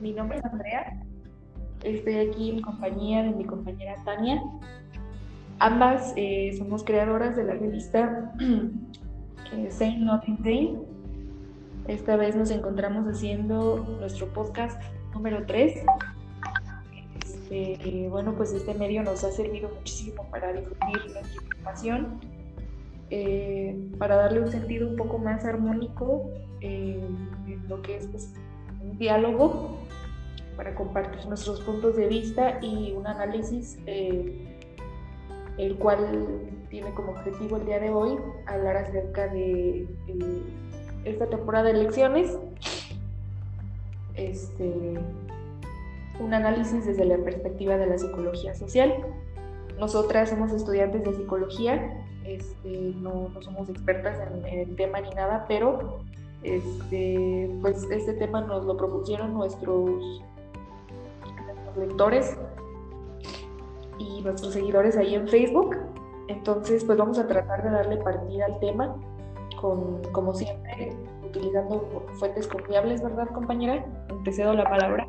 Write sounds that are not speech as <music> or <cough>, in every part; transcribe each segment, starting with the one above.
mi nombre es Andrea. Estoy aquí en compañía de mi compañera Tania. Ambas eh, somos creadoras de la revista <clears throat> eh, Say Nothing Day. Esta vez nos encontramos haciendo nuestro podcast número 3. Este, bueno, pues este medio nos ha servido muchísimo para difundir nuestra información, eh, para darle un sentido un poco más armónico en lo que es pues, diálogo para compartir nuestros puntos de vista y un análisis, eh, el cual tiene como objetivo el día de hoy hablar acerca de eh, esta temporada de elecciones. Este, un análisis desde la perspectiva de la psicología social. Nosotras somos estudiantes de psicología, este, no, somos expertas en, el tema ni nada, pero este, pues este tema nos lo propusieron nuestros, lectores y nuestros seguidores ahí en Facebook. Entonces, pues vamos a tratar de darle partida al tema con, como siempre, utilizando fuentes confiables, ¿verdad, compañera? Te cedo la palabra.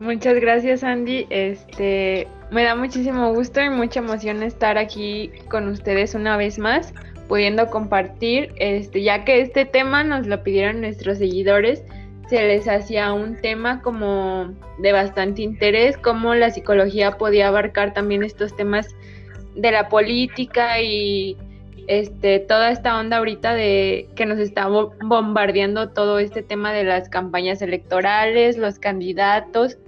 Muchas gracias, Andy. Este, me da muchísimo gusto y mucha emoción estar aquí con ustedes una vez más pudiendo compartir, este, ya que este tema nos lo pidieron nuestros seguidores, se les hacía un tema como de bastante interés, cómo la psicología podía abarcar también estos temas de la política y este toda esta onda ahorita de que nos está bombardeando todo este tema de las campañas electorales, los candidatos.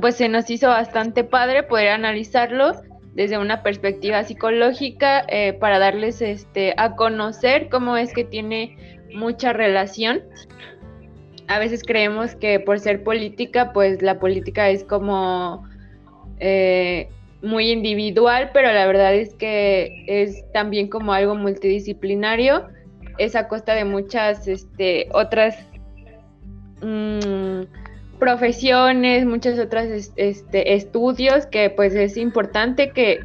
Pues se nos hizo bastante padre poder analizarlo desde una perspectiva psicológica eh, para darles este, a conocer cómo es que tiene mucha relación. A veces creemos que por ser política, pues la política es como eh, muy individual, pero la verdad es que es también como algo multidisciplinario. Es a costa de muchas este, otras... Mm, profesiones, muchas otras este, estudios que pues es importante que,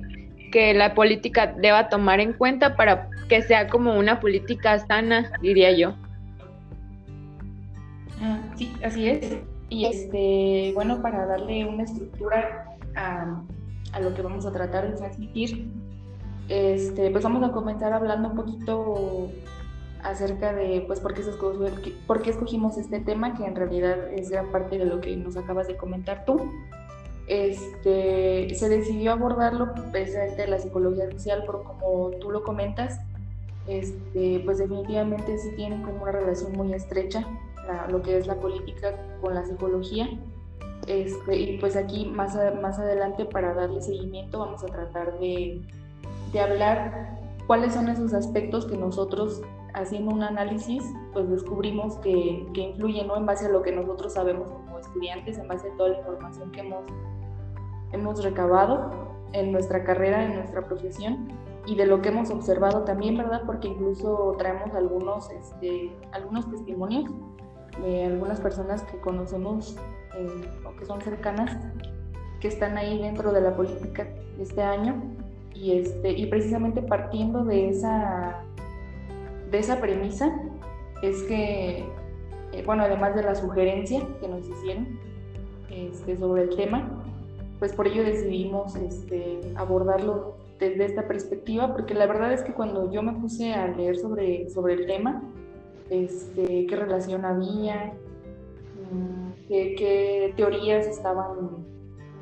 que la política deba tomar en cuenta para que sea como una política sana, diría yo. Ah, sí, así es. Y este, bueno, para darle una estructura a, a, lo que vamos a tratar de transmitir, este, pues vamos a comenzar hablando un poquito acerca de pues por qué, por qué escogimos este tema, que en realidad es gran parte de lo que nos acabas de comentar tú. Este, se decidió abordarlo precisamente la psicología social, pero como tú lo comentas, este, pues definitivamente sí tienen como una relación muy estrecha lo que es la política con la psicología. Este, y pues aquí más, más adelante para darle seguimiento vamos a tratar de, de hablar cuáles son esos aspectos que nosotros haciendo un análisis, pues descubrimos que, que influye ¿no? en base a lo que nosotros sabemos como estudiantes, en base a toda la información que hemos, hemos recabado en nuestra carrera, en nuestra profesión y de lo que hemos observado también, ¿verdad? Porque incluso traemos algunos, este, algunos testimonios de algunas personas que conocemos eh, o que son cercanas, que están ahí dentro de la política este año y, este, y precisamente partiendo de esa de esa premisa es que, eh, bueno, además de la sugerencia que nos hicieron este, sobre el tema, pues por ello decidimos este, abordarlo desde esta perspectiva, porque la verdad es que cuando yo me puse a leer sobre, sobre el tema, este, qué relación había, mm, qué, qué teorías estaban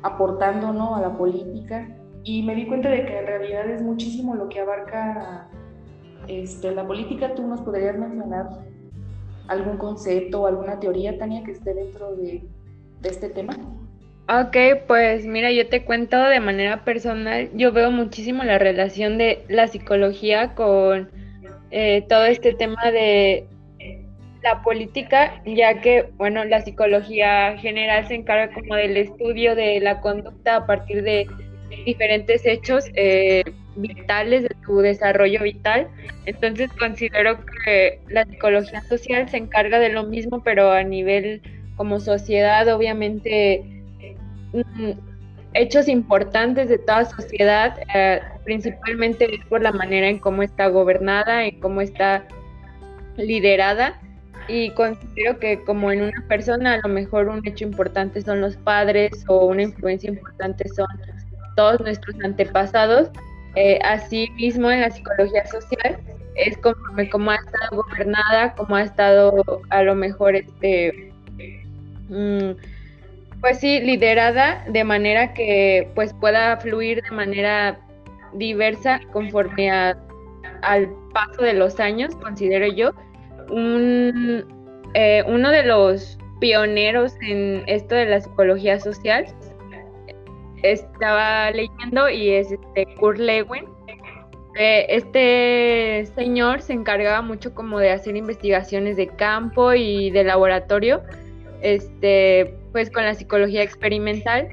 aportando ¿no? a la política, y me di cuenta de que en realidad es muchísimo lo que abarca este, la política, ¿tú nos podrías mencionar algún concepto o alguna teoría, Tania, que esté dentro de, este tema? Ok, pues mira, yo te cuento de manera personal, yo veo muchísimo la relación de la psicología con eh, todo este tema de la política, ya que, bueno, la psicología general se encarga como del estudio de la conducta a partir de diferentes hechos eh, vitales de tu desarrollo vital. Entonces considero que la psicología social se encarga de lo mismo, pero a nivel como sociedad, obviamente, mm, hechos importantes de toda sociedad, eh, principalmente por la manera en cómo está gobernada, en cómo está liderada. y considero que como en una persona a lo mejor un hecho importante son los padres o una influencia importante son todos nuestros antepasados, eh, así mismo en la psicología social es conforme cómo ha estado gobernada, cómo ha estado a lo mejor este mm, pues sí, liderada de manera que pues pueda fluir de manera diversa conforme al paso de los años, considero yo. Un, eh, uno de los pioneros en esto de la psicología social estaba leyendo y es este Kurt Lewin. Eh, este señor se encargaba mucho como de hacer investigaciones de campo y de laboratorio, este, pues con la psicología experimental.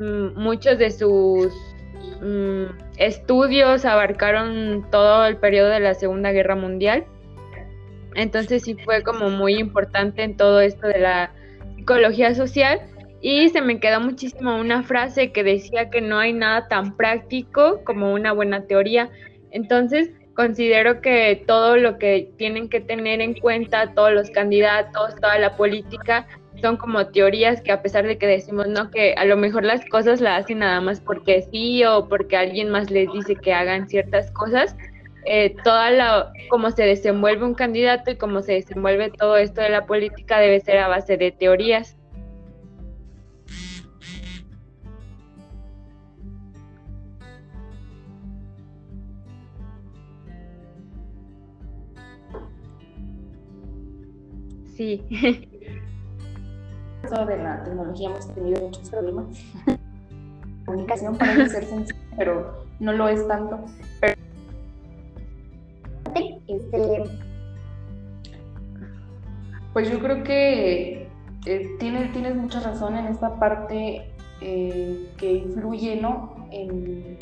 Mm, muchos de sus mm, estudios abarcaron todo el periodo de la Segunda Guerra Mundial. Entonces sí fue como muy importante en todo esto de la psicología social y se me quedó muchísimo una frase que decía que no hay nada tan práctico como una buena teoría. Entonces, considero que todo lo que tienen que tener en cuenta todos los candidatos, toda la política, son como teorías que a pesar de que decimos no que a lo mejor las cosas las hacen nada más porque sí o porque alguien más les dice que hagan ciertas cosas, eh, toda la cómo se desenvuelve un candidato y cómo se desenvuelve todo esto de la política debe ser a base de teorías. Sí. <laughs> de la tecnología hemos tenido muchos problemas. La <laughs> comunicación parece ser sencilla, pero no lo es tanto. Este, pues yo creo que eh, tienes, tienes mucha razón en esta parte eh, que influye ¿no? en,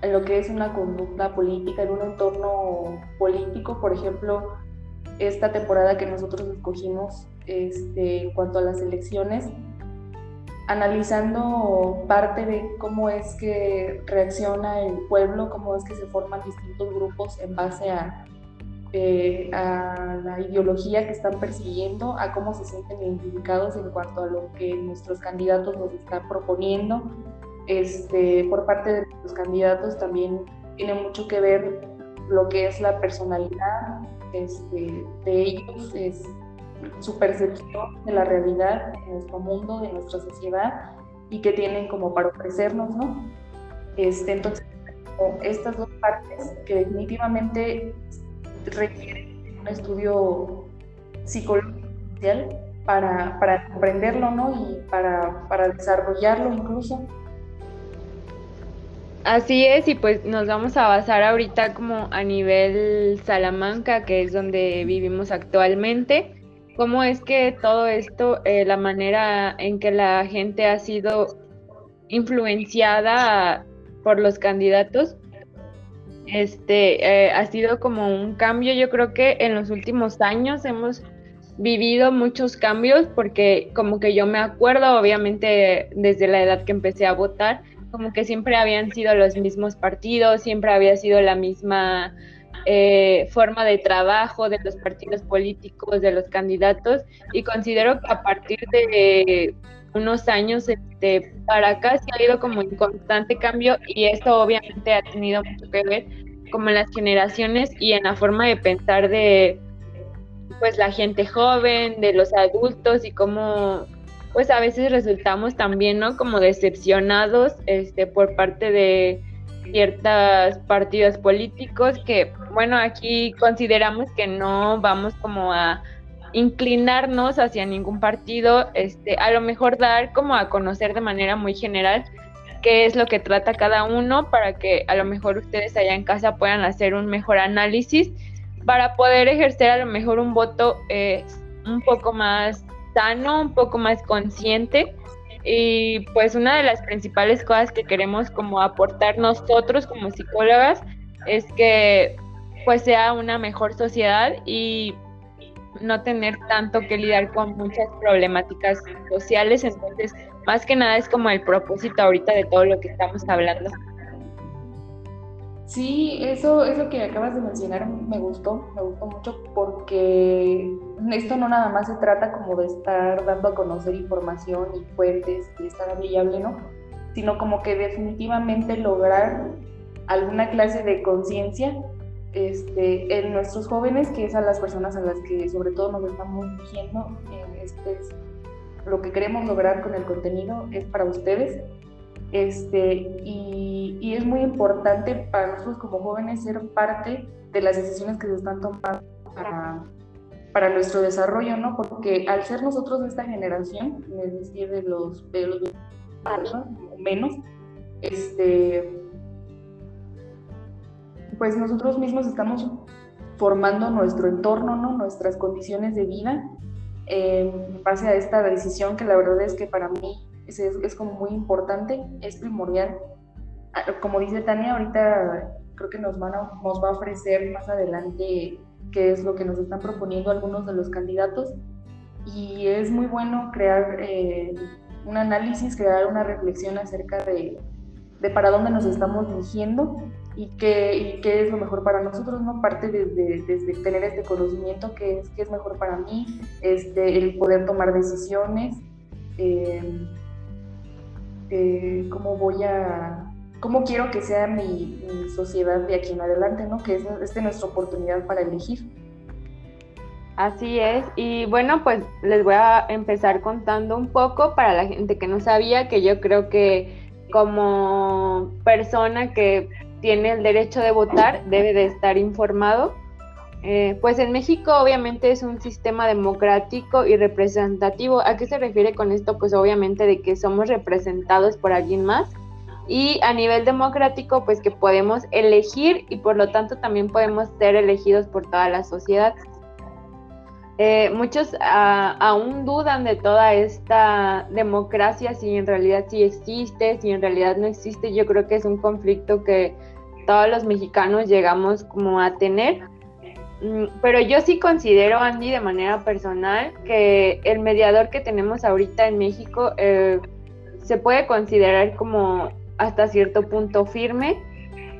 en, lo que es una conducta política, en un entorno político. Por ejemplo, esta temporada que nosotros escogimos este, en cuanto a las elecciones, analizando parte de cómo es que reacciona el pueblo, cómo es que se forman distintos grupos en base a, eh, a la ideología que están persiguiendo, a cómo se sienten identificados en cuanto a lo que nuestros candidatos nos están proponiendo. Este, por parte de los candidatos también tiene mucho que ver lo que es la personalidad este, de ellos, es su percepción de la realidad de nuestro mundo, de nuestra sociedad y que tienen como para ofrecernos, ¿no? Este, entonces, estas dos partes que definitivamente requieren un estudio psicológico para, para comprenderlo, ¿no? Y para, para desarrollarlo incluso. Así es, y pues nos vamos a basar ahorita como a nivel Salamanca, que es donde vivimos actualmente. ¿Cómo es que todo esto, eh, la manera en que la gente ha sido influenciada por los candidatos, este, eh, ha sido como un cambio. Yo creo que en los últimos años hemos vivido muchos cambios porque como que yo me acuerdo, obviamente desde la edad que empecé a votar, como que siempre habían sido los mismos partidos, siempre había sido la misma eh, forma de trabajo de los partidos políticos, de los candidatos, y considero que a partir de unos años este, para acá se ha ido como en constante cambio y esto obviamente ha tenido mucho que ver como en las generaciones y en la forma de pensar de pues la gente joven, de los adultos y cómo pues a veces resultamos también, ¿no? Como decepcionados este, por parte de ciertos partidos políticos que, bueno, aquí consideramos que no vamos como a inclinarnos hacia ningún partido, este, a lo mejor dar como a conocer de manera muy general qué es lo que trata cada uno para que a lo mejor ustedes allá en casa puedan hacer un mejor análisis para poder ejercer a lo mejor un voto eh, un poco más sano, un poco más consciente. Y pues una de las principales cosas que queremos como aportar nosotros como psicólogas es que pues sea una mejor sociedad y no tener tanto que lidiar con muchas problemáticas sociales. Entonces, más que nada es como el propósito ahorita de todo lo que estamos hablando. Sí, eso, eso que acabas de mencionar me gustó, me gustó mucho porque esto no nada más se trata como de estar dando a conocer información y fuentes y estar hable ¿no? Sino como que definitivamente lograr alguna clase de conciencia este, en nuestros jóvenes, que es a las personas a las que sobre todo nos estamos dirigiendo, este lo que queremos lograr con el contenido es para ustedes. Este, y, y, es muy importante para nosotros como jóvenes ser parte de las decisiones que se están tomando para, para nuestro desarrollo, ¿no? Porque al ser nosotros de esta generación, es decir, de los, de los menos, este, pues nosotros mismos estamos formando nuestro entorno, ¿no? nuestras condiciones de vida en base a esta decisión que la verdad es que para mí es, es, como muy importante, es primordial. Ah, como dice Tania, ahorita creo que nos, van a, nos va a ofrecer más adelante qué es lo que nos están proponiendo algunos de los candidatos y es muy bueno crear eh, un análisis, crear una reflexión acerca de, de para dónde nos estamos dirigiendo y qué, qué es lo mejor para nosotros, ¿no? Parte desde, desde tener este conocimiento, qué es, qué es mejor para mí, este, el poder tomar decisiones, eh, eh, cómo voy a, cómo quiero que sea mi, sociedad de aquí en adelante, ¿no? Que es, es nuestra oportunidad para elegir. Así es, y bueno, pues les voy a empezar contando un poco para la gente que no sabía, que yo creo que como persona que tiene el derecho de votar, debe de estar informado. Eh, pues en México obviamente es un sistema democrático y representativo. ¿A qué se refiere con esto? Pues obviamente de que somos representados por alguien más y a nivel democrático pues que podemos elegir y por lo tanto también podemos ser elegidos por toda la sociedad. Eh, muchos ah, aún dudan de toda esta democracia, si en realidad sí existe, si en realidad no existe. Yo creo que es un conflicto que todos los mexicanos llegamos como a tener. Mm, pero yo sí considero, Andy, de manera personal, que el mediador que tenemos ahorita en México eh, se puede considerar como hasta cierto punto firme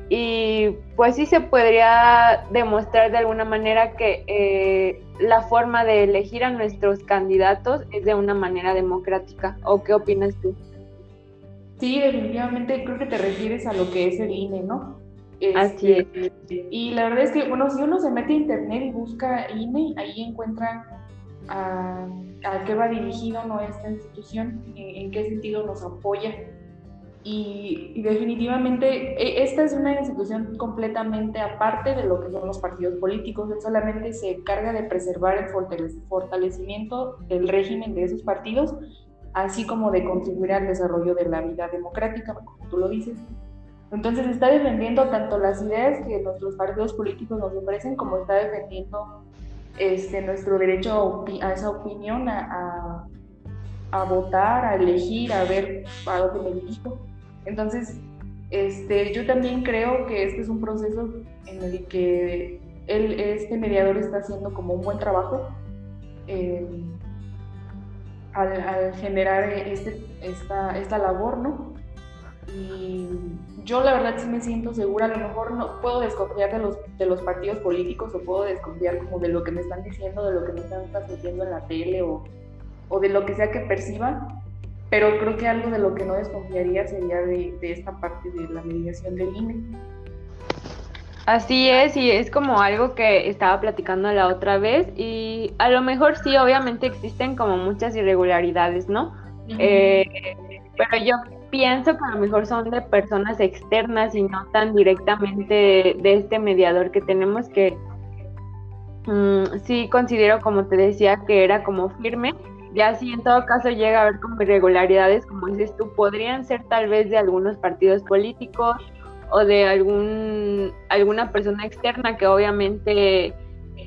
y pues sí se podría demostrar de alguna manera que eh, la forma de elegir a nuestros candidatos es de una manera democrática. ¿O qué opinas tú? Sí, definitivamente creo que te refieres a lo que es el INE, ¿no? Así es. Este, y la verdad es que, bueno, si uno se mete a internet y busca INE, ahí encuentra a, qué va dirigido ¿no? esta institución, en, qué sentido nos apoya. Y, definitivamente e, esta es una institución completamente aparte de lo que son los partidos políticos. Él solamente se encarga de preservar el fortalecimiento del régimen de esos partidos, así como de contribuir al desarrollo de la vida democrática, como tú lo dices. Entonces está defendiendo tanto las ideas que nuestros partidos políticos nos ofrecen como está defendiendo este, nuestro derecho a, esa opinión, a, a, votar, a elegir, a ver a dónde me dirijo. Entonces, este, yo también creo que este es un proceso en el que él, este mediador está haciendo como un buen trabajo eh, al, generar este, esta, esta labor, ¿no? Y yo la verdad sí me siento segura, a lo mejor no puedo desconfiar de los, de los partidos políticos o puedo desconfiar como de lo que me están diciendo, de lo que me están transmitiendo en la tele o, o de lo que sea que perciba, pero creo que algo de lo que no desconfiaría sería de, de esta parte de la mediación del INE. Así es, y es como algo que estaba platicando la otra vez y a lo mejor sí, obviamente existen como muchas irregularidades, ¿no? eh, pero yo pienso que a lo mejor son de personas externas y no tan directamente de, este mediador que tenemos que mm, sí considero, como te decía, que era como firme. Ya si en todo caso llega a haber como irregularidades, como dices tú, podrían ser tal vez de algunos partidos políticos o de algún alguna persona externa que obviamente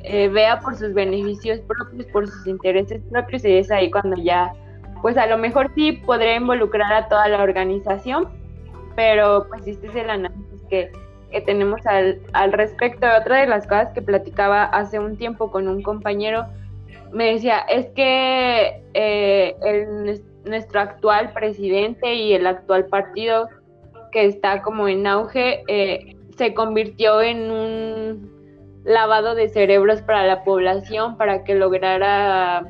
eh, vea por sus beneficios propios, por sus intereses propios y es ahí cuando ya pues a lo mejor sí podría involucrar a toda la organización, pero pues este es el análisis que, tenemos al, al, respecto. Otra de las cosas que platicaba hace un tiempo con un compañero, me decía, es que eh, el, nuestro actual presidente y el actual partido que está como en auge, eh, se convirtió en un lavado de cerebros para la población, para que lograra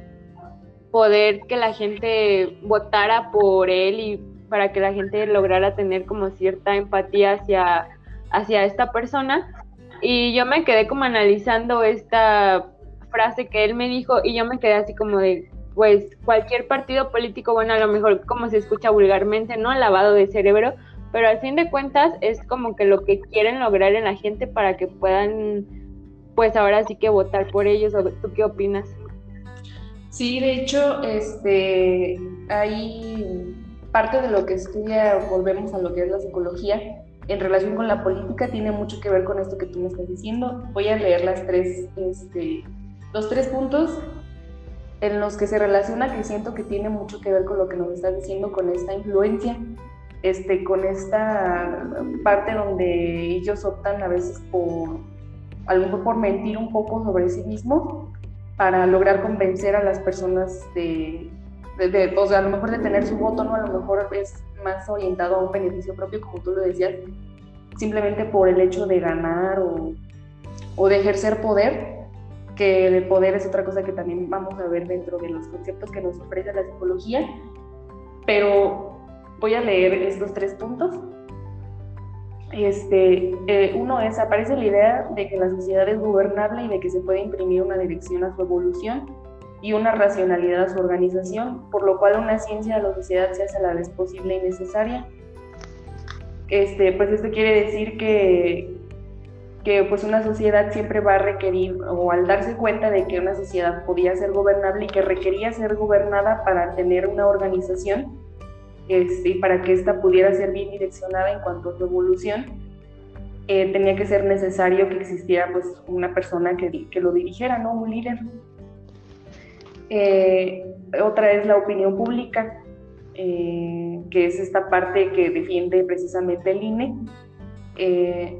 poder que la gente votara por él y para que la gente lograra tener como cierta empatía hacia, hacia esta persona. Y yo me quedé como analizando esta frase que él me dijo y yo me quedé así como de, pues cualquier partido político, bueno, a lo mejor como se escucha vulgarmente, ¿no? Lavado de cerebro, pero al fin de cuentas es como que lo que quieren lograr en la gente para que puedan, pues ahora sí que votar por ellos. ¿Tú qué opinas? Sí, de hecho, este, hay parte de lo que estudia, volvemos a lo que es la psicología, en relación con la política, tiene mucho que ver con esto que tú me estás diciendo. Voy a leer las tres, este, los tres puntos en los que se relaciona que siento que tiene mucho que ver con lo que nos estás diciendo, con esta influencia este, con esta parte donde ellos optan a veces por, a por mentir un poco sobre sí mismos para lograr convencer a las personas de, de, o sea, a lo mejor de tener su voto, ¿no? A lo mejor es más orientado a un beneficio propio, como tú lo decías, simplemente por el hecho de ganar o, o de ejercer poder, que el poder es otra cosa que también vamos a ver dentro de los conceptos que nos ofrece la psicología, pero Voy a leer estos tres puntos. Este, eh, uno es, aparece la idea de que la sociedad es gobernable y de que se puede imprimir una dirección a su evolución y una racionalidad a su organización, por lo cual una ciencia de la sociedad se hace a la vez posible y necesaria. Este, pues esto quiere decir que, que pues una sociedad siempre va a requerir, o al darse cuenta de que una sociedad podía ser gobernable y que requería ser gobernada para tener una organización, este, y para que ésta pudiera ser bien direccionada en cuanto a su evolución, eh, tenía que ser necesario que existiera pues, una persona que, que lo dirigiera, ¿no? un líder. Eh, otra es la opinión pública, eh, que es esta parte que defiende precisamente el INE.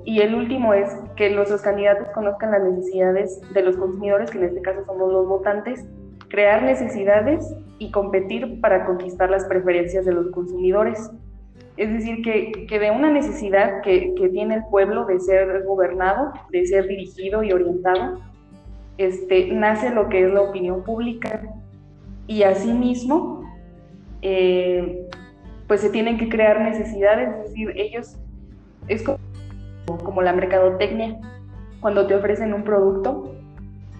y el último es que nuestros candidatos conozcan las necesidades de los consumidores, que en este caso somos los votantes, crear necesidades y competir para conquistar las preferencias de los consumidores. Es decir, que, que de una necesidad que, que, tiene el pueblo de ser gobernado, de ser dirigido y orientado, este, nace lo que es la opinión pública. Y asimismo, eh, pues se tienen que crear necesidades, es decir, ellos, es como, como la mercadotecnia, cuando te ofrecen un producto,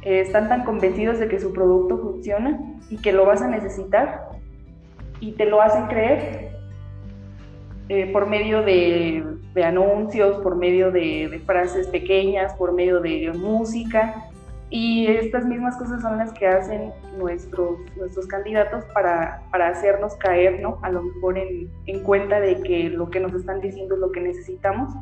eh, están tan convencidos de que su producto funciona y que lo vas a necesitar y te lo hacen creer eh, por medio de, anuncios, por medio de, frases pequeñas, por medio de música. Y estas mismas cosas son las que hacen nuestros, nuestros candidatos para, para hacernos caer, ¿no? A lo mejor en, en cuenta de que lo que nos están diciendo es lo que necesitamos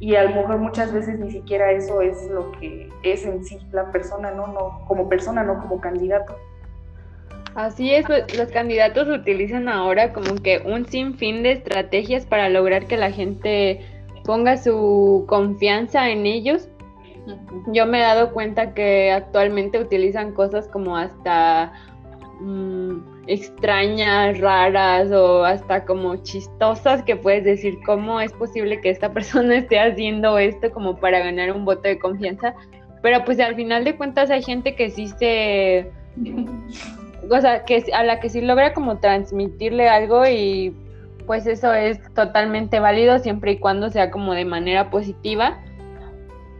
y a lo mejor muchas veces ni siquiera eso es lo que es en sí la persona, ¿no? no como persona, no como candidato. Así es, pues, los candidatos utilizan ahora como que un sinfín de estrategias para lograr que la gente ponga su confianza en ellos. Yo me he dado cuenta que actualmente utilizan cosas como hasta mm, extrañas, raras o hasta como chistosas que puedes decir cómo es posible que esta <laughs> persona esté haciendo esto como para ganar un voto de confianza. Pero pues al final de cuentas hay gente que sí se... O sea, que a la que sí logra como transmitirle algo y pues eso es totalmente válido siempre y cuando sea como de manera positiva.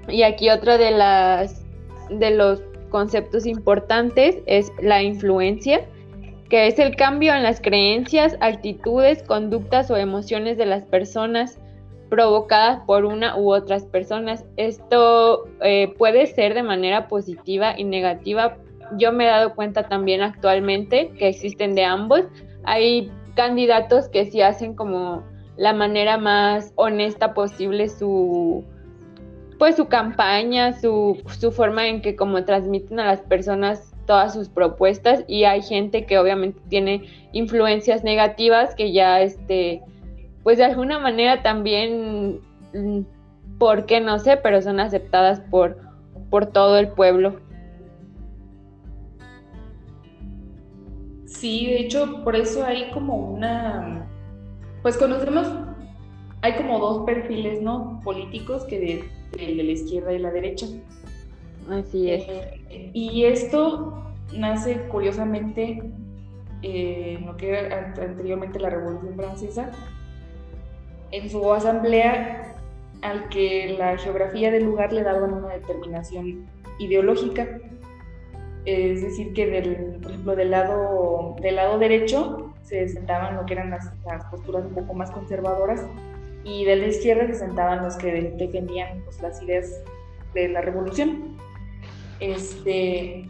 Y aquí otro de las de los conceptos importantes es la influencia que es el cambio en las creencias, actitudes, conductas o emociones de las personas provocadas por una u otras personas. Esto eh, puede ser de manera positiva y negativa. Yo me he dado cuenta también actualmente que existen de ambos. Hay candidatos que sí hacen como la manera más honesta posible su pues su campaña, su, su forma en que como transmiten a las personas todas sus propuestas y hay gente que obviamente tiene influencias negativas que ya este pues de alguna manera también mm, por qué no sé, pero son aceptadas por por todo el pueblo. Sí, de hecho, por eso hay como una pues conocemos hay como dos perfiles, ¿no? Políticos que de, de la izquierda y la derecha. Así es. Eh, y esto nace curiosamente eh, en lo que era anteriormente la Revolución Francesa, en su asamblea al que la geografía del lugar le daban una determinación ideológica. Es decir, que del, por ejemplo, del lado, del lado derecho se sentaban lo que eran las, posturas un poco más conservadoras y de la izquierda se sentaban los que defendían pues, las ideas de la revolución. Este,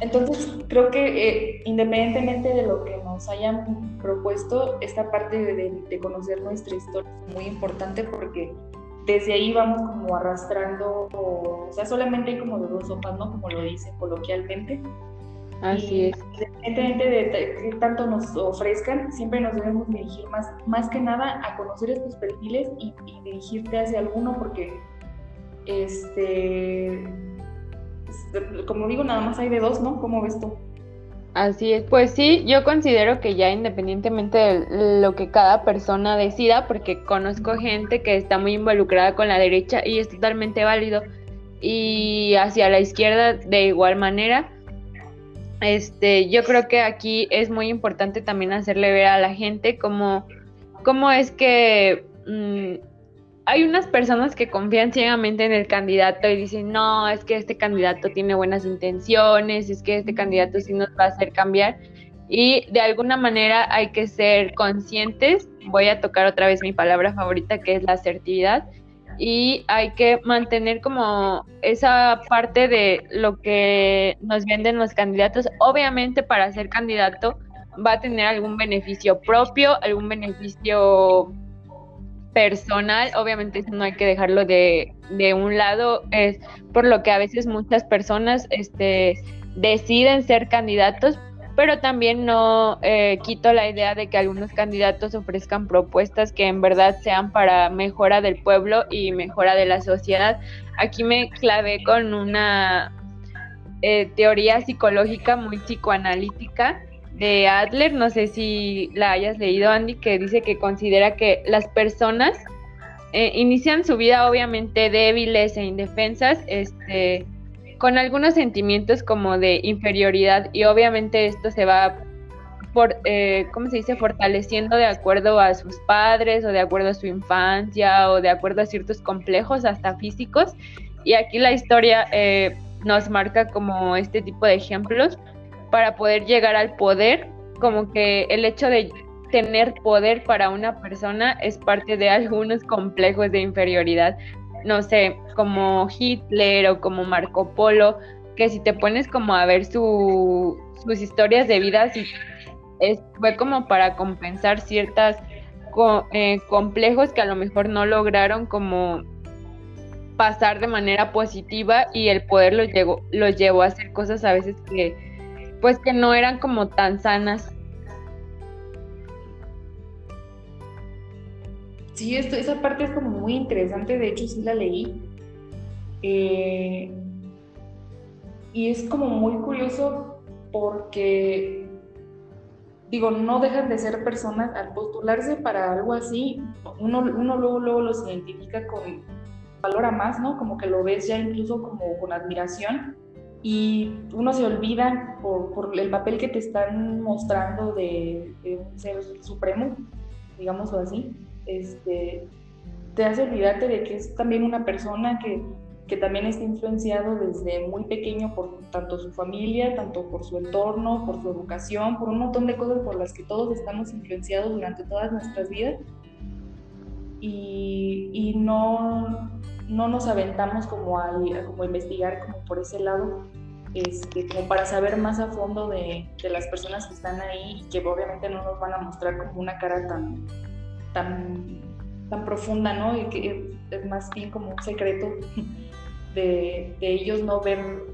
entonces, creo que eh, independientemente de lo que nos hayan propuesto, esta parte de, conocer nuestra historia es muy importante porque desde ahí vamos como arrastrando, o, sea, solamente hay como de dos sopas, ¿no? Como lo dicen coloquialmente. Así es. Independientemente de qué tanto nos ofrezcan, siempre nos debemos dirigir más, más que nada a conocer estos perfiles y, y dirigirte hacia alguno porque este como digo, nada más hay de dos, ¿no? ¿Cómo ves tú? Así es, pues sí, yo considero que ya independientemente de lo que cada persona decida, porque conozco gente que está muy involucrada con la derecha y es totalmente válido, y hacia la izquierda de igual manera, este, yo creo que aquí es muy importante también hacerle ver a la gente cómo, cómo es que mm, hay unas personas que confían ciegamente en el candidato y dicen, no, es que este candidato tiene buenas intenciones, es que este candidato sí nos va a hacer cambiar. Y de alguna manera hay que ser conscientes, voy a tocar otra vez mi palabra favorita que es la asertividad, y hay que mantener como esa parte de lo que nos venden los candidatos. Obviamente para ser candidato va a tener algún beneficio propio, algún beneficio personal, obviamente no hay que dejarlo de, de, un lado, es por lo que a veces muchas personas este, deciden ser candidatos, pero también no eh, quito la idea de que algunos candidatos ofrezcan propuestas que en verdad sean para mejora del pueblo y mejora de la sociedad. Aquí me clavé con una eh, teoría psicológica muy psicoanalítica de Adler, no sé si la hayas leído Andy, que dice que considera que las personas eh, inician su vida obviamente débiles e indefensas, este, con algunos sentimientos como de inferioridad y obviamente esto se va por, eh, ¿cómo se dice?, fortaleciendo de acuerdo a sus padres o de acuerdo a su infancia o de acuerdo a ciertos complejos hasta físicos. Y aquí la historia eh, nos marca como este tipo de ejemplos para poder llegar al poder, como que el hecho de tener poder para una persona es parte de <laughs> algunos complejos de inferioridad, no sé, como Hitler o como Marco Polo, que si te pones como a ver sus historias de vida, es, fue como para compensar ciertas eh, complejos que a lo mejor no lograron como pasar de manera positiva y el poder los, llegó, los llevó a hacer cosas a veces que pues que no eran como tan sanas. Sí, esto, esa parte es como muy interesante, de hecho sí la leí. Eh, y es como muy curioso porque, digo, no dejan de ser personas al postularse para algo así, uno, uno luego, luego los identifica con, valora más, ¿no? Como que lo ves ya incluso como con admiración y uno se olvida por, el papel que te están mostrando de, un ser supremo, digámoslo así, este, te hace olvidarte de que es también una persona que, que también está influenciado desde muy pequeño por tanto su familia, tanto por su entorno, por su educación, por un montón de cosas por las que todos estamos influenciados durante todas nuestras vidas. Y, y no, no nos aventamos como a, como investigar como por ese lado, este, como para saber más a fondo de, las personas que están ahí y que obviamente no nos van a mostrar como una cara tan, tan, tan profunda, ¿no? Y que es más bien como un secreto de, de ellos no ver,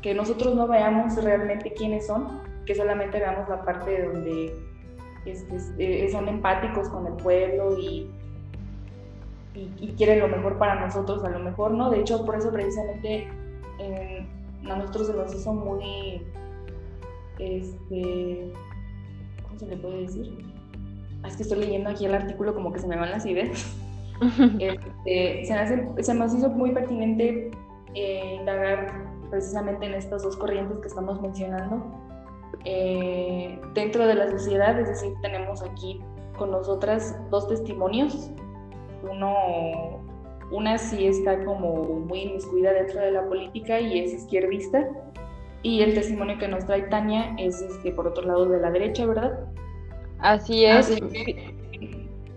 que nosotros no veamos realmente quiénes son, que solamente veamos la parte donde este, eh, son empáticos con el pueblo y y, quieren lo mejor para nosotros, a lo mejor, ¿no? De hecho, por eso precisamente a nosotros se nos hizo muy, este, ¿cómo se le puede decir? es que estoy leyendo aquí el artículo como que se me van las ideas. <laughs> Este, se, hace, se, nos hizo muy pertinente eh, indagar precisamente en estas dos corrientes que estamos mencionando. Eh, dentro de la sociedad, es decir, tenemos aquí con nosotras dos testimonios. Uno, una sí está como muy inmiscuida dentro de la política y es izquierdista. Y el testimonio que nos trae Tania es este, por otro lado de la derecha, ¿verdad? Así es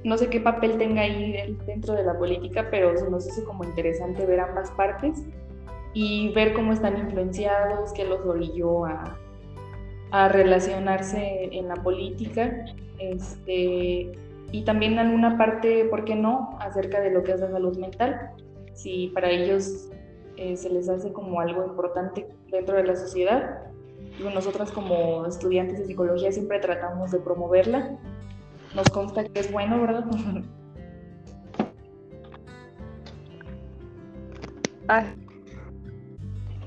no sé qué papel tenga ahí dentro de la política, pero se nos hace como interesante ver ambas partes y ver cómo están influenciados, qué los orilló a, a relacionarse en la política. Este, y también alguna parte, ¿por qué no?, acerca de lo que es la salud mental. Si para ellos eh, se les hace como algo importante dentro de la sociedad. Nosotras como estudiantes de psicología siempre tratamos de promoverla nos consta que es bueno, ¿verdad? <laughs> Ah.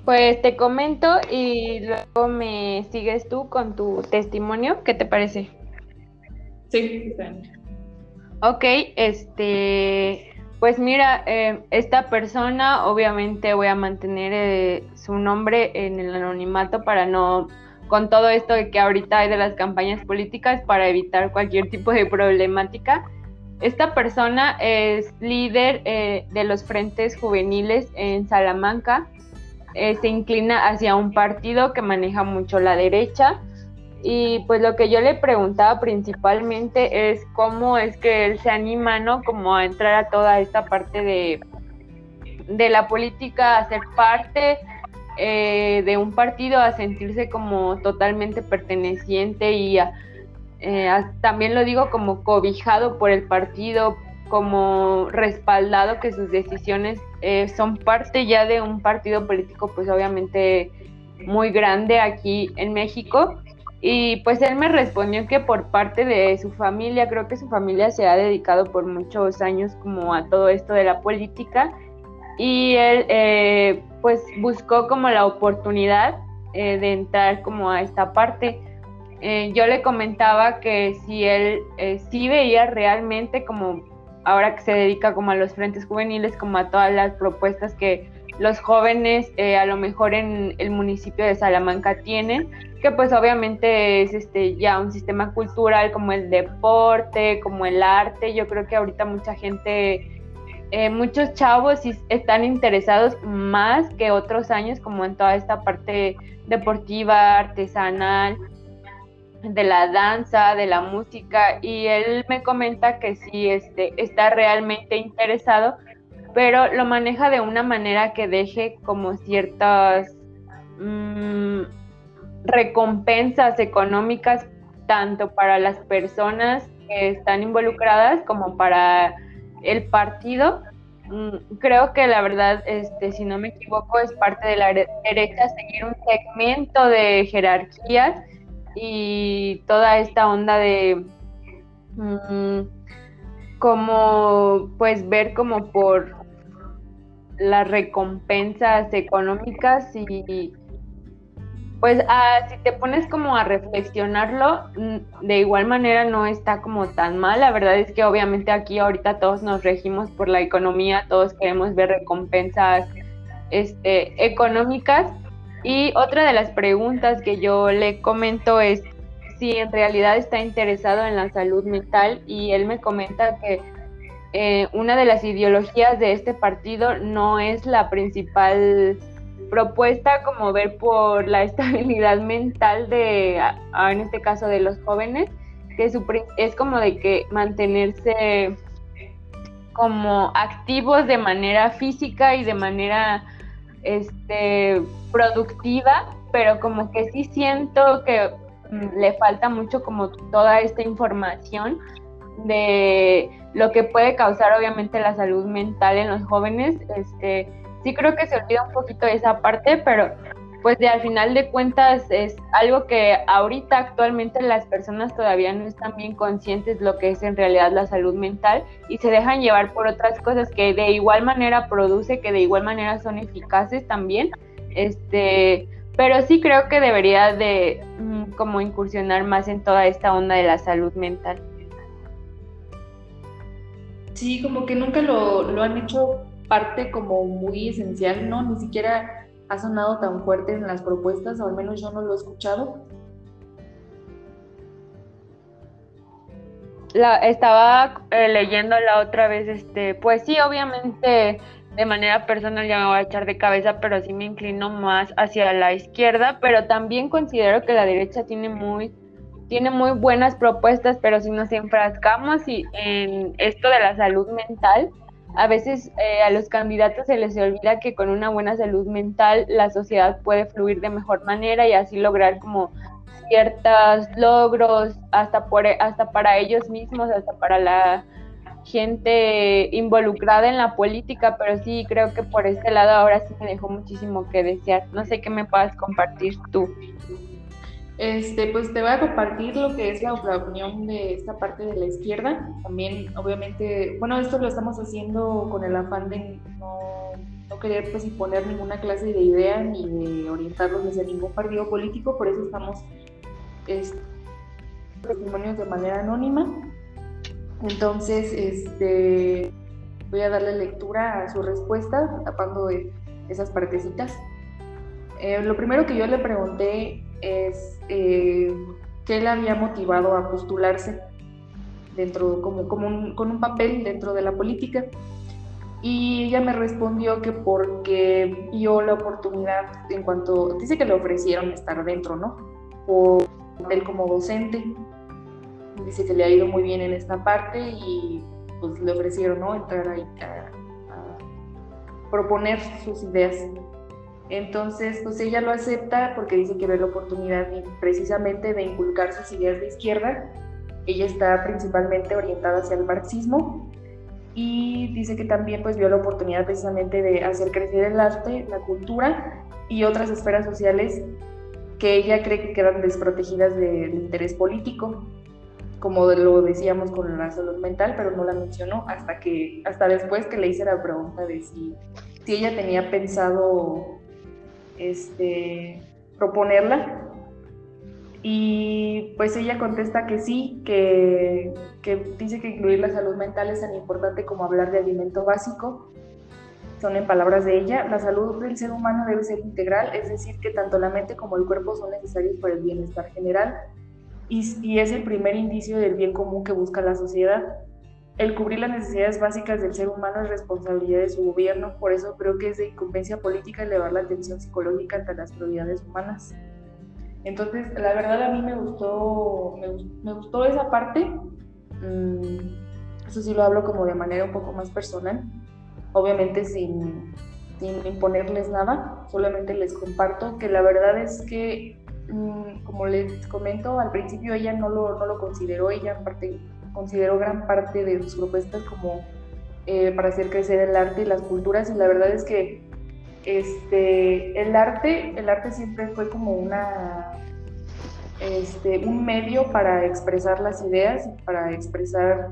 Pues te comento y luego me sigues tú con tu testimonio. ¿Qué te parece? Sí, Ok, este, pues mira, eh, esta persona, obviamente voy a mantener eh, su nombre en el anonimato para no con todo esto de que ahorita hay de las campañas políticas para evitar cualquier tipo de problemática. Esta persona es líder eh, de los frentes juveniles en Salamanca. Eh, se inclina hacia un partido que maneja mucho la derecha. Y pues lo que yo le preguntaba principalmente es cómo es que él se anima, ¿no? Como a entrar a toda esta parte de, de la política, a ser parte eh, de un partido a sentirse como totalmente perteneciente y eh, también lo digo como cobijado por el partido, como respaldado que sus decisiones eh, son parte ya de un partido político pues obviamente muy grande aquí en México. Y pues él me respondió que por parte de su familia, creo que su familia se ha dedicado por muchos años como a todo esto de la política y él eh, pues buscó como la oportunidad eh, de entrar como a esta parte. Eh, yo le comentaba que si él sí veía realmente como ahora que se dedica como a los frentes juveniles, como a todas las propuestas que los jóvenes a lo mejor en el municipio de Salamanca tienen, que pues obviamente es este ya un sistema cultural como el deporte, como el arte, yo creo que ahorita mucha gente eh, muchos chavos están interesados más que otros años como en toda esta parte deportiva, artesanal, de la danza, de la música. Y él me comenta que sí este, está realmente interesado, pero lo maneja de una manera que deje como ciertas mm, recompensas económicas tanto para las personas que están involucradas como para el partido, mm, creo que la verdad, este, si no me equivoco, es parte de la derecha seguir un segmento de jerarquías y toda esta onda de mm, como pues ver como por las recompensas económicas y pues ah, si te pones como a reflexionarlo, mm, de igual manera no está como tan mal. La verdad es que obviamente aquí ahorita todos nos regimos por la economía, todos queremos ver recompensas este, económicas. Y otra de las preguntas que yo le comento es si en realidad está interesado en la salud mental y él me comenta que eh, una de las ideologías de este partido no es la principal propuesta como ver por la <laughs> estabilidad mental de, en este caso de los jóvenes, que es como de que mantenerse como activos de manera física y de manera este, productiva, pero como que sí siento que mm, le falta mucho como toda esta información de lo que puede causar obviamente la salud mental en los jóvenes, este, sí creo que se olvida un poquito esa parte, pero pues de al final de cuentas es algo que ahorita actualmente las personas todavía no están bien conscientes de lo que es en realidad la salud mental y se dejan llevar por otras cosas que de igual manera produce, que de igual manera son eficaces también. Este, pero sí creo que debería de mm, como incursionar más en toda esta onda de la salud mental. Sí, como que nunca lo, lo han hecho parte como muy esencial, ¿no? Ni siquiera ha sonado tan fuerte en las propuestas, o al menos yo no lo he escuchado. La, estaba eh, leyendo la otra vez, este, pues sí, obviamente de manera personal ya me voy a echar de cabeza, pero sí me inclino más hacia la izquierda, pero también considero que la derecha tiene muy, tiene muy buenas propuestas, pero si nos enfrascamos y en esto de la salud mental, a veces eh, a los candidatos se les olvida que con una buena salud mental la sociedad puede fluir de mejor manera y así lograr como ciertos logros hasta por hasta para ellos mismos, hasta para la gente involucrada en la política, pero sí creo que por este lado ahora sí me dejó muchísimo que desear. No sé qué me puedas compartir tú. Este, pues te voy a compartir lo que es la, opinión de esta parte de la izquierda. También, obviamente, bueno, esto lo estamos haciendo con el afán de no, no querer pues imponer ninguna clase de idea ni de orientarlos hacia ningún partido político, por eso estamos testimonios de manera anónima. Entonces, este, voy a darle lectura a su respuesta, tapando de esas partecitas. Eh, lo primero que yo le pregunté es eh, qué le había motivado a postularse dentro, como, con un papel dentro de la política. Y ella me respondió que porque vio la oportunidad en cuanto, dice que le ofrecieron estar dentro, ¿no? Por él como docente. Dice que le ha ido muy bien en esta parte y pues le ofrecieron, ¿no? Entrar ahí a proponer sus ideas. Entonces, pues ella lo acepta porque dice que ve la oportunidad precisamente de inculcar sus ideas de izquierda. Ella está principalmente orientada hacia el marxismo y dice que también pues vio la oportunidad precisamente de hacer crecer el arte, la cultura y otras esferas sociales que ella cree que quedan desprotegidas del interés político, como lo decíamos con la salud mental, pero no la mencionó hasta que hasta después que le hice la pregunta de si, si ella tenía pensado este, proponerla. Y pues ella contesta que sí, que, que dice que incluir la salud mental es tan importante como hablar de alimento básico. Son en palabras de ella, la salud del ser humano debe ser integral, es decir, que tanto la mente como el cuerpo son necesarios para el bienestar general y, y es el primer indicio del bien común que busca la sociedad. El cubrir las necesidades básicas del ser humano es responsabilidad de su gobierno, por eso creo que es de incumbencia política elevar la atención psicológica ante las prioridades humanas. Entonces, la verdad a mí me gustó, me, gustó esa parte. Mm, eso sí lo hablo como de manera un poco más personal, obviamente sin, sin imponerles nada, solamente les comparto que la verdad es que, mm, como les comento, al principio ella no lo, no lo consideró, ella aparte considero gran parte de sus propuestas como eh, para hacer crecer el arte y las culturas y la verdad es que este, el arte, el arte siempre fue como una, este, un medio para expresar las ideas, para expresar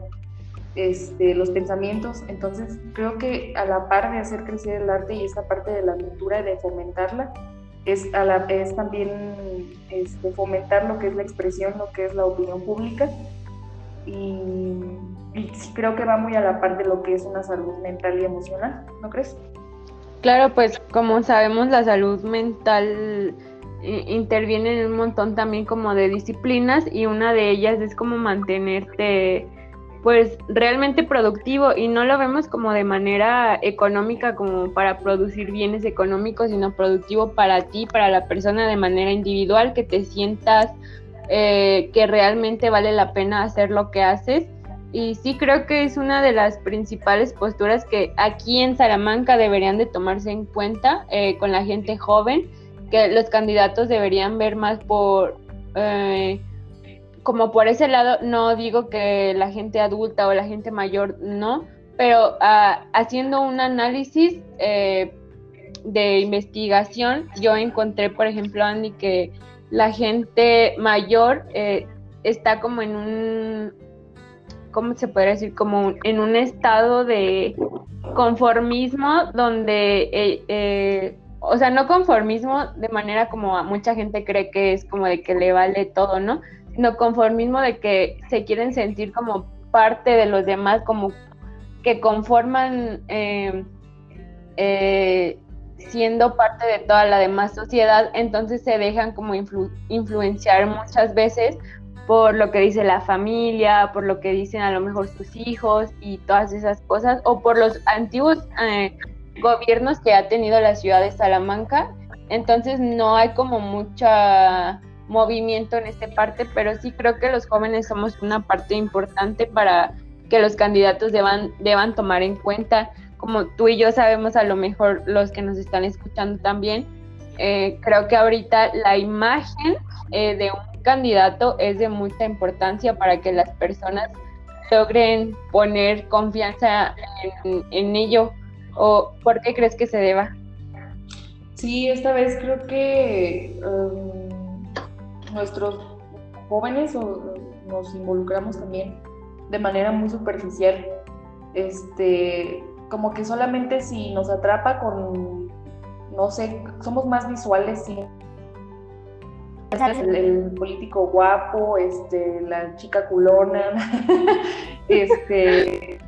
este, los pensamientos. Entonces creo que a la par de hacer crecer el arte y esta parte de la cultura, de fomentarla, es, a la, es también este, fomentar lo que es la expresión, lo que es la opinión pública y, creo que va muy a la par de lo que es una salud mental y emocional, ¿no crees? Claro, pues como sabemos la salud mental interviene en un montón también como de disciplinas y una de ellas es como mantenerte pues realmente productivo y no lo vemos como de manera económica como para producir bienes económicos, sino productivo para ti, para la persona de manera individual, que te sientas eh, que realmente vale la pena hacer lo que haces. Y sí creo que es una de las principales posturas que aquí en Salamanca deberían de tomarse en cuenta eh, con la gente joven, que los candidatos deberían ver más por, eh, como por ese lado, no digo que la gente adulta o la gente mayor no, pero ah, haciendo un análisis de investigación, yo encontré, por ejemplo, Andy, que la gente mayor eh, está como en un, ¿cómo se podría decir? Como en un estado de conformismo donde, eh, eh, o sea, no conformismo de manera como mucha gente cree que es como de que le vale todo, ¿no? Sino conformismo de que se quieren sentir como parte de los demás, como que conforman eh, siendo parte de toda la demás sociedad, entonces se dejan como influenciar muchas veces por lo que dice la familia, por lo que dicen a lo mejor sus hijos y todas esas cosas, o por los antiguos eh, gobiernos que ha tenido la ciudad de Salamanca. Entonces no hay como mucha movimiento en esta parte, pero sí creo que los jóvenes somos una parte importante para que los candidatos deban, deban tomar en cuenta, como tú y yo sabemos a lo mejor los que nos están escuchando también, eh, creo que ahorita la imagen eh, de un candidato es de mucha importancia para que las personas logren poner confianza en, ello. ¿O por qué crees que se deba? Sí, esta vez creo que um, nuestros jóvenes nos involucramos también de manera muy superficial. Este, como que solamente si nos atrapa con, no sé, somos más visuales, sí. El, político guapo, este, la chica culona, <laughs> este,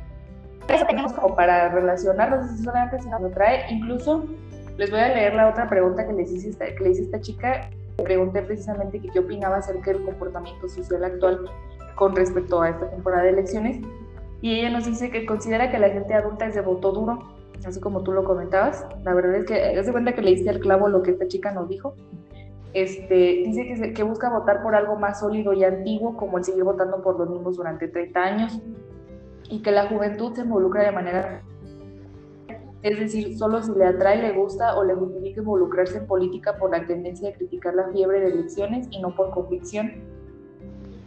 eso tenemos como para relacionarnos, solamente se nos atrae. Incluso les voy a leer la otra pregunta que les hice esta, que le hice esta chica. Pregunté precisamente que qué opinaba acerca del comportamiento social actual con respecto a esta temporada de elecciones. Y ella nos dice que considera que la gente adulta es de voto duro, así como tú lo comentabas. La verdad es que, hace cuenta que le diste al clavo lo que esta chica nos dijo. Este, dice que, que busca votar por algo más sólido y antiguo, como el seguir votando por los mismos durante 30 años, y que la juventud se involucra de manera es decir, solo si le atrae, le gusta o le justifica involucrarse en política por la tendencia de criticar la fiebre de elecciones y no por convicción.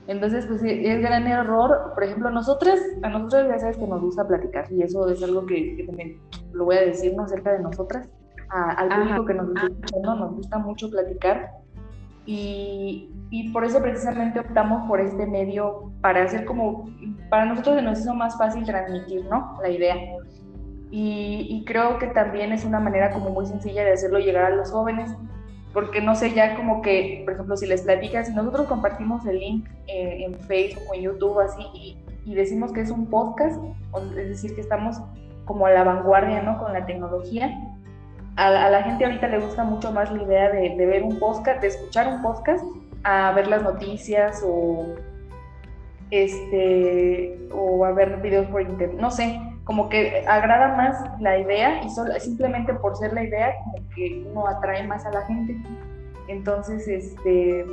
Entonces, pues es gran error. Por ejemplo, nosotras, a nosotros ya sabes que nos gusta platicar y eso es algo que, también lo voy a decir ¿no? acerca de nosotras. al público que nos está escuchando nos gusta mucho platicar y, y, por eso precisamente optamos por este medio para hacer como, para nosotros se nos hizo más fácil transmitir, ¿no? La idea. Y, y creo que también es una manera como muy sencilla de hacerlo llegar a los jóvenes porque no sé, ya como que, por ejemplo, si les platicas, si nosotros compartimos el link eh, en Facebook o en YouTube así y, decimos que es un podcast, es decir, que estamos como a la vanguardia, ¿no? Con la tecnología, a, la gente ahorita le gusta mucho más la idea de, de, ver un podcast, de escuchar un podcast, a ver las noticias o, este, o a ver videos por internet, no sé, como que agrada más la idea y solo, simplemente por ser la idea como que uno atrae más a la gente. Entonces, este,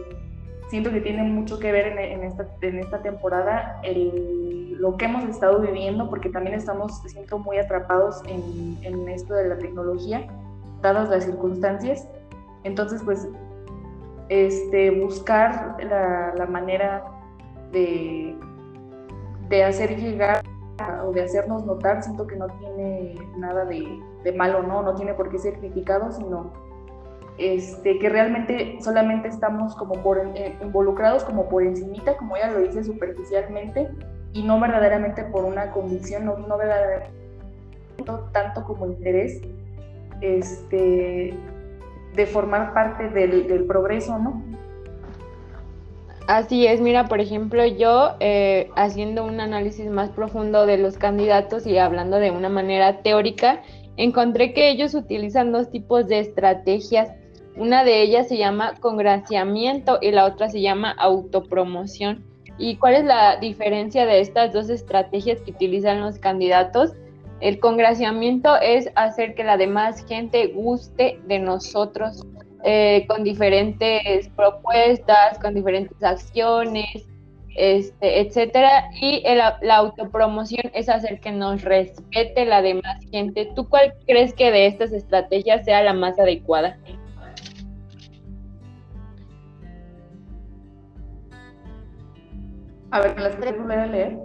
siento que tiene mucho que ver en, esta, en esta temporada el, lo que hemos estado viviendo, porque también estamos, siento, muy atrapados en, en esto de la tecnología, dadas las circunstancias. Entonces, pues, este, buscar la, la manera de, de hacer llegar o de hacernos notar, siento que no tiene nada de, de malo, ¿no? No tiene por qué ser criticado, sino este, que realmente solamente estamos como por, involucrados como por encimita, como ella lo dice superficialmente, y no verdaderamente por una convicción, no, no verdaderamente tanto como interés este, de formar parte del, del progreso, ¿no? Así es, mira, por ejemplo, yo eh, haciendo un análisis más profundo de los candidatos y hablando de una manera teórica, encontré que ellos utilizan dos tipos de estrategias. Una de ellas se llama congraciamiento y la otra se llama autopromoción. ¿Y cuál es la diferencia de estas dos estrategias que utilizan los candidatos? El congraciamiento es hacer que la demás gente guste de nosotros eh, con diferentes propuestas, con diferentes acciones, este, etcétera. Y la autopromoción es hacer que nos respete la demás gente. ¿Tú cuál crees que de estas estrategias sea la más adecuada? A ver, ¿las puedes volver a leer?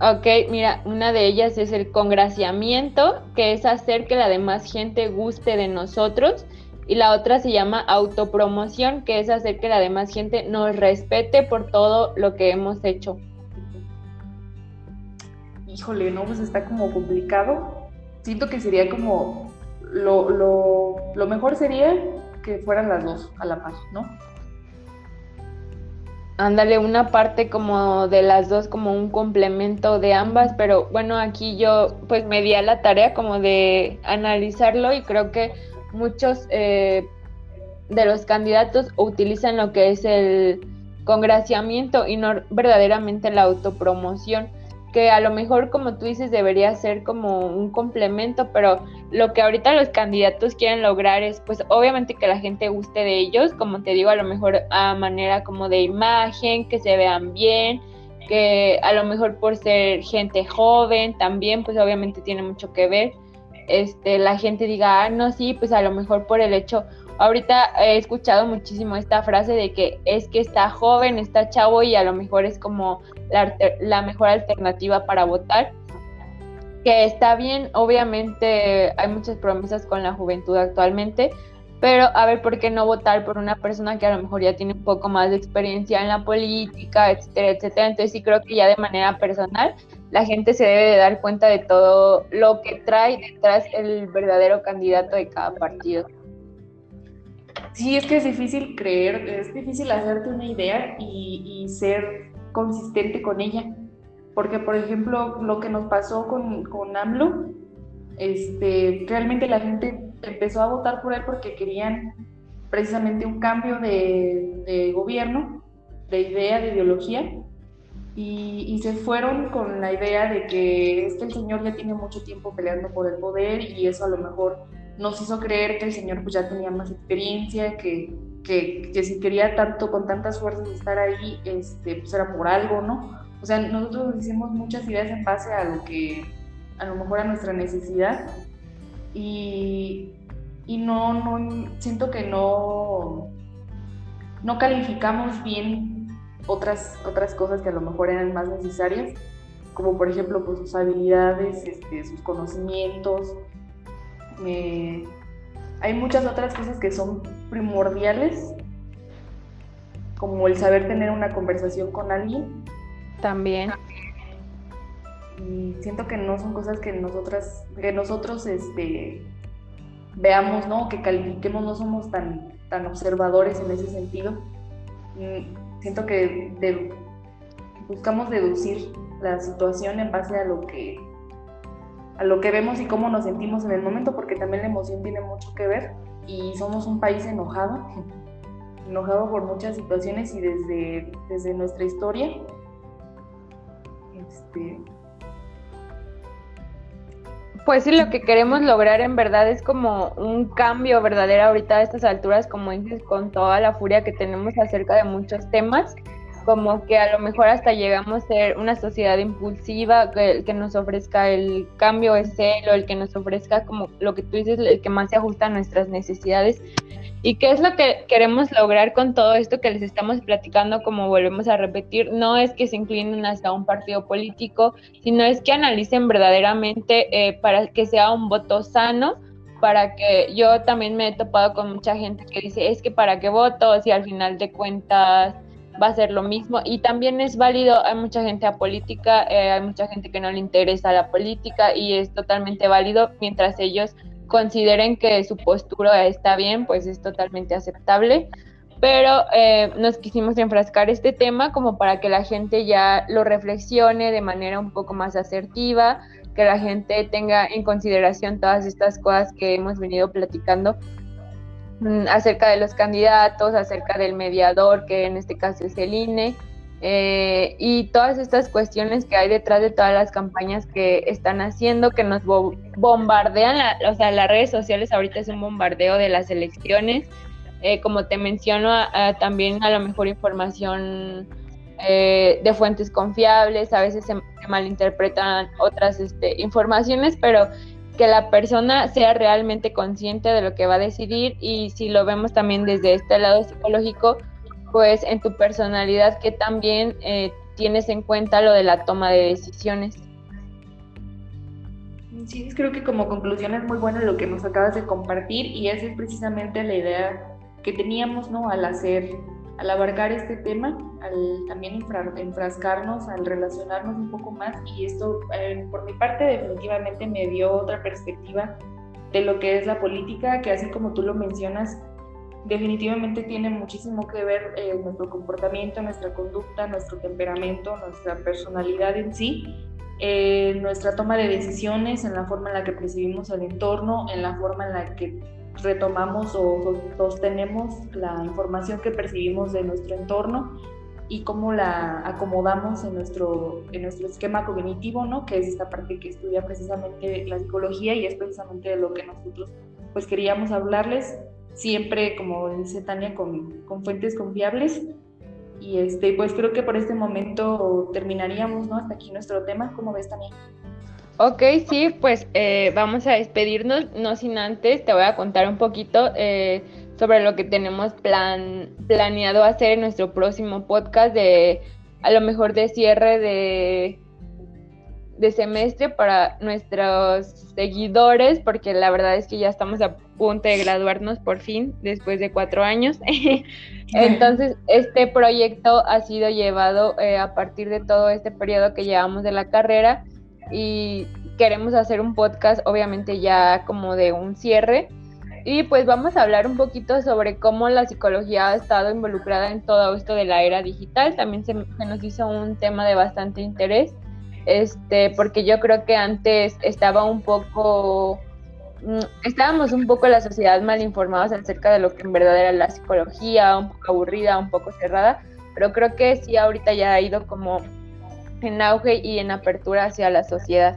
Ok, mira, una de ellas es el congraciamiento, que es hacer que la demás gente guste de nosotros y la otra se llama autopromoción, que es hacer que la demás gente nos respete por todo lo que hemos hecho. Híjole, no, pues está como complicado. Siento que sería como lo, lo, mejor sería que fueran las dos a la par, ¿no? ándale una parte como de las dos, como un complemento de ambas, pero bueno, aquí yo pues me di a la tarea como de analizarlo y creo que muchos eh, de los candidatos utilizan lo que es el congraciamiento y no verdaderamente la autopromoción que a lo mejor, como tú dices, debería ser como un complemento, pero lo que ahorita los candidatos quieren lograr es, pues, obviamente que la gente guste de ellos, como te digo, a lo mejor a manera como de imagen, que se vean bien, que a lo mejor por ser gente joven también, pues obviamente tiene mucho que ver, este, la gente diga, ah, no, sí, pues a lo mejor por el hecho, ahorita he escuchado muchísimo esta frase de que es que está joven, está chavo y a lo mejor es como la, mejor alternativa para votar que está bien, obviamente hay muchas promesas con la juventud actualmente, pero a ver por qué no votar por una persona que a lo mejor ya tiene un poco más de experiencia en la política, etcétera, etcétera. Entonces sí creo que ya de manera personal la gente se debe de dar cuenta de todo lo que trae detrás el verdadero candidato de cada partido. Sí, es que es difícil creer, es difícil hacerte una idea y, ser consistente con ella. Porque, por ejemplo, lo que nos pasó con, con AMLO, este, realmente la gente empezó a votar por él porque querían precisamente un cambio de, de gobierno, de idea, de ideología, y, y, se fueron con la idea de que es que el señor ya tiene mucho tiempo peleando por el poder y eso a lo mejor nos hizo creer que el Señor pues ya tenía más experiencia, que, que, que si quería tanto, con tantas fuerzas estar ahí, este, pues era por algo, ¿no? O sea, nosotros hicimos muchas ideas en base a lo que, a lo mejor a nuestra necesidad y, y no, no, siento que no, no calificamos bien otras, otras cosas que a lo mejor eran más necesarias, como por ejemplo pues, sus habilidades, este, sus conocimientos, hay muchas otras cosas que son primordiales, como el saber tener una conversación con alguien. También. Y siento que no son cosas que nosotras, que nosotros este, veamos, ¿no? Que califiquemos, no somos tan, tan observadores en ese sentido. Siento que buscamos deducir la situación en base a lo que a lo que vemos y cómo nos sentimos en el momento, porque también la emoción tiene mucho que ver y somos un país enojado, <laughs> enojado por muchas situaciones y desde, desde nuestra historia. Este... Pues sí, lo que queremos lograr en verdad es como un cambio verdadero ahorita a estas alturas, como dices, con toda la furia que tenemos acerca de muchos temas como que a lo mejor hasta llegamos a ser una sociedad impulsiva, que, que nos ofrezca el cambio es o el que nos ofrezca como lo que tú dices, el que más se ajusta a nuestras necesidades. ¿Y qué es lo que queremos lograr con todo esto que les estamos platicando, como volvemos a repetir? No es que se inclinen hacia un partido político, sino es que analicen verdaderamente eh, para que sea un voto sano, para que yo también me he topado con mucha gente que dice, es que para qué voto si al final de cuentas va a ser lo mismo y también es válido, hay mucha gente a política, eh, hay mucha gente que no le interesa la política y es totalmente válido mientras ellos consideren que su postura está bien, pues es totalmente aceptable. Pero eh, nos quisimos enfrascar este tema como para que la gente ya lo reflexione de manera un poco más asertiva, que la gente tenga en consideración todas estas cosas que hemos venido platicando acerca de los candidatos, acerca del mediador, que en este caso es el INE, eh, y todas estas cuestiones que hay detrás de todas las campañas que están haciendo, que nos bombardean, o sea, las redes sociales ahorita es un bombardeo de las elecciones, eh, como te menciono, también a lo mejor información eh, de fuentes confiables, a veces se, malinterpretan otras este, informaciones, pero que la persona sea realmente consciente de lo que va a decidir y si lo vemos también desde este lado psicológico, pues en tu personalidad que también eh, tienes en cuenta lo de la toma de decisiones. Sí, creo que como conclusión es muy bueno lo que nos acabas de compartir y esa es precisamente la idea que teníamos ¿no? al hacer al abarcar este tema, al también enfrascarnos, al relacionarnos un poco más. Y esto eh, por mi parte definitivamente me dio otra perspectiva de lo que es la política, que así como tú lo mencionas, definitivamente tiene muchísimo que ver eh, nuestro comportamiento, nuestra conducta, nuestro temperamento, nuestra personalidad en sí, eh, nuestra toma de decisiones, en la forma en la que percibimos el entorno, en la forma en la que retomamos o sostenemos la información que percibimos de nuestro entorno y cómo la acomodamos en nuestro, en nuestro esquema cognitivo, ¿no? que es esta parte que estudia precisamente la psicología y es precisamente de lo que nosotros pues queríamos hablarles, siempre, como dice Tania, con, con fuentes confiables. Y este, pues creo que por este momento terminaríamos, ¿no? Hasta aquí nuestro tema. ¿Cómo ves, Tania? Ok, sí, pues eh, vamos a despedirnos, no sin antes, te voy a contar un poquito eh, sobre lo que tenemos plan, planeado hacer en nuestro próximo podcast de a lo mejor de cierre de, de semestre para nuestros seguidores, porque la verdad es que ya estamos a punto de graduarnos por fin, después de cuatro años. <laughs> Entonces, este proyecto ha sido llevado eh, a partir de todo este periodo que llevamos de la carrera y queremos hacer un podcast, obviamente ya como de un cierre. Y pues vamos a hablar un poquito sobre cómo la psicología ha estado involucrada en todo esto de la era digital. También se, se nos hizo un tema de bastante interés, este, porque yo creo que antes estaba un poco Mm, estábamos un poco la sociedad mal informados acerca de lo que en verdad era la psicología, un poco aburrida, un poco cerrada, pero creo que sí ahorita ya ha ido como en auge y en apertura hacia la sociedad.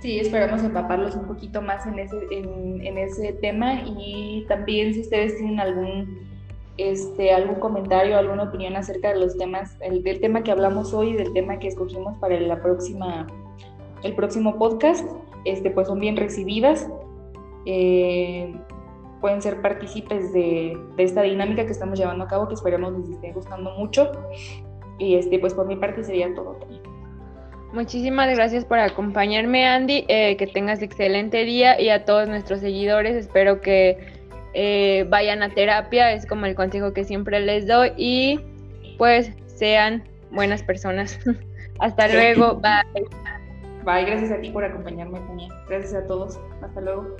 Sí, esperamos empaparlos un poquito más en ese, en, ese tema y también si ustedes tienen algún, este, algún comentario, alguna opinión acerca de los temas, el, del tema que hablamos hoy, del tema que escogimos para la próxima, el próximo podcast, este, pues son bien recibidas. Eh, pueden ser partícipes de, esta dinámica que estamos llevando a cabo, que esperemos les esté gustando mucho. Y este, pues por mi parte sería todo también. Muchísimas gracias por acompañarme, Andy. Eh, que tengas excelente día y a todos nuestros seguidores. Espero que eh, vayan a terapia, es como el consejo que siempre les doy. Y pues sean buenas personas. <laughs> Hasta luego. Bye. Bye, gracias a ti por acompañarme también. Gracias a todos. Hasta luego.